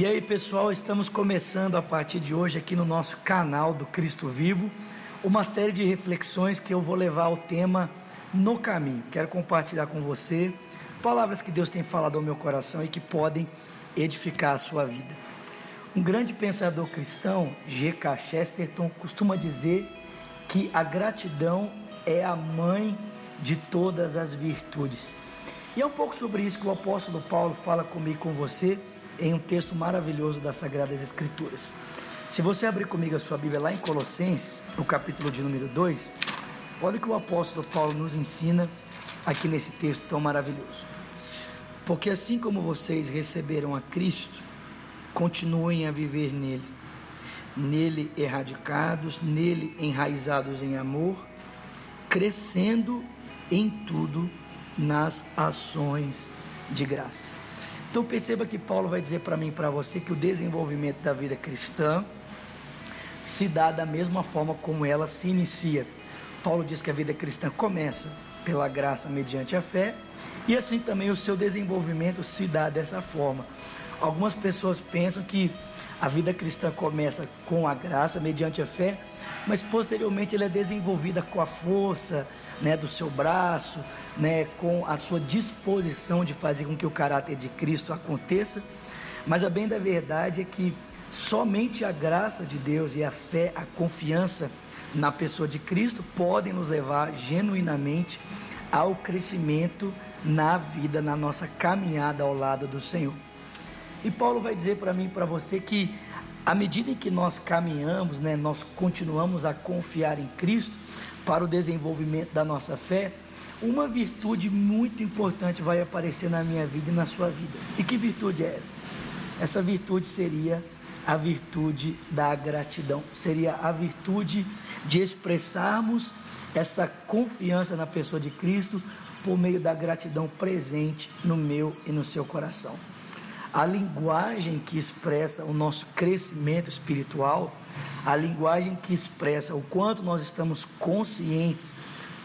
E aí, pessoal, estamos começando a partir de hoje aqui no nosso canal do Cristo Vivo, uma série de reflexões que eu vou levar ao tema no caminho. Quero compartilhar com você palavras que Deus tem falado ao meu coração e que podem edificar a sua vida. Um grande pensador cristão, G.K. Chesterton, costuma dizer que a gratidão é a mãe de todas as virtudes. E é um pouco sobre isso que o apóstolo Paulo fala comigo com você em um texto maravilhoso das Sagradas Escrituras. Se você abrir comigo a sua Bíblia lá em Colossenses, no capítulo de número 2, olha o que o apóstolo Paulo nos ensina aqui nesse texto tão maravilhoso. Porque assim como vocês receberam a Cristo, continuem a viver nele, nele erradicados, nele enraizados em amor, crescendo em tudo nas ações de graça. Então perceba que Paulo vai dizer para mim e para você que o desenvolvimento da vida cristã se dá da mesma forma como ela se inicia. Paulo diz que a vida cristã começa pela graça mediante a fé, e assim também o seu desenvolvimento se dá dessa forma. Algumas pessoas pensam que a vida cristã começa com a graça mediante a fé, mas posteriormente ela é desenvolvida com a força, né, do seu braço, né, com a sua disposição de fazer com que o caráter de Cristo aconteça. Mas a bem da verdade é que somente a graça de Deus e a fé, a confiança na pessoa de Cristo podem nos levar genuinamente ao crescimento na vida, na nossa caminhada ao lado do Senhor. E Paulo vai dizer para mim e para você que à medida em que nós caminhamos, né, nós continuamos a confiar em Cristo, para o desenvolvimento da nossa fé, uma virtude muito importante vai aparecer na minha vida e na sua vida. E que virtude é essa? Essa virtude seria a virtude da gratidão, seria a virtude de expressarmos essa confiança na pessoa de Cristo por meio da gratidão presente no meu e no seu coração. A linguagem que expressa o nosso crescimento espiritual a linguagem que expressa o quanto nós estamos conscientes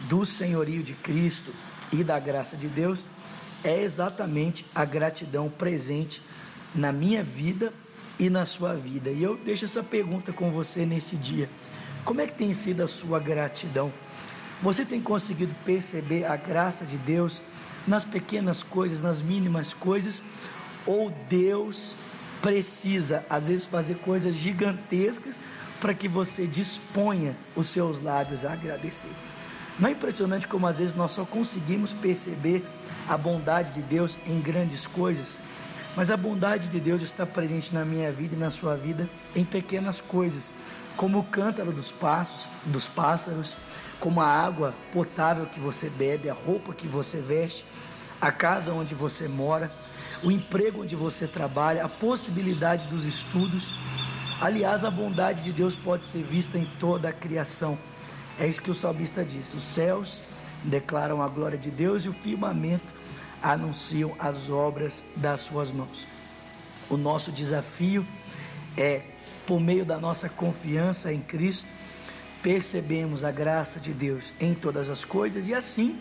do senhorio de Cristo e da graça de Deus é exatamente a gratidão presente na minha vida e na sua vida. E eu deixo essa pergunta com você nesse dia. Como é que tem sido a sua gratidão? Você tem conseguido perceber a graça de Deus nas pequenas coisas, nas mínimas coisas? Ou Deus precisa, às vezes, fazer coisas gigantescas para que você disponha os seus lábios a agradecer. Não é impressionante como às vezes nós só conseguimos perceber a bondade de Deus em grandes coisas, mas a bondade de Deus está presente na minha vida e na sua vida em pequenas coisas, como o cântaro dos passos, dos pássaros, como a água potável que você bebe, a roupa que você veste, a casa onde você mora, o emprego onde você trabalha, a possibilidade dos estudos. Aliás, a bondade de Deus pode ser vista em toda a criação. É isso que o salmista diz: os céus declaram a glória de Deus e o firmamento anunciam as obras das suas mãos. O nosso desafio é, por meio da nossa confiança em Cristo, percebemos a graça de Deus em todas as coisas e assim,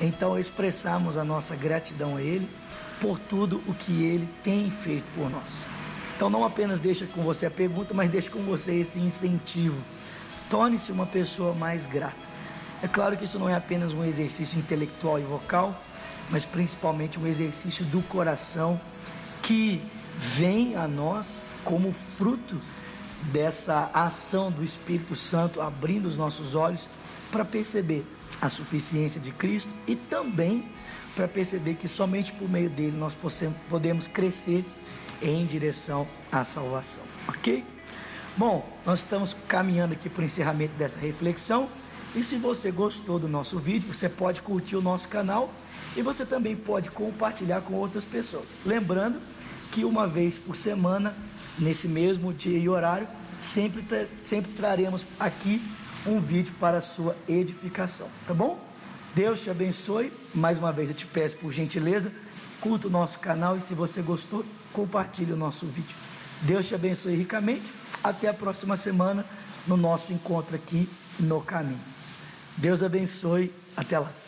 então expressamos a nossa gratidão a Ele por tudo o que Ele tem feito por nós. Então não apenas deixa com você a pergunta, mas deixa com você esse incentivo. Torne-se uma pessoa mais grata. É claro que isso não é apenas um exercício intelectual e vocal, mas principalmente um exercício do coração que vem a nós como fruto dessa ação do Espírito Santo abrindo os nossos olhos para perceber a suficiência de Cristo e também para perceber que somente por meio dele nós podemos crescer em direção à salvação, ok? Bom, nós estamos caminhando aqui para o encerramento dessa reflexão. E se você gostou do nosso vídeo, você pode curtir o nosso canal e você também pode compartilhar com outras pessoas. Lembrando que uma vez por semana, nesse mesmo dia e horário, sempre, sempre traremos aqui um vídeo para sua edificação, tá bom? Deus te abençoe. Mais uma vez eu te peço por gentileza, curta o nosso canal e se você gostou, compartilhe o nosso vídeo. Deus te abençoe ricamente. Até a próxima semana no nosso encontro aqui no caminho. Deus abençoe. Até lá.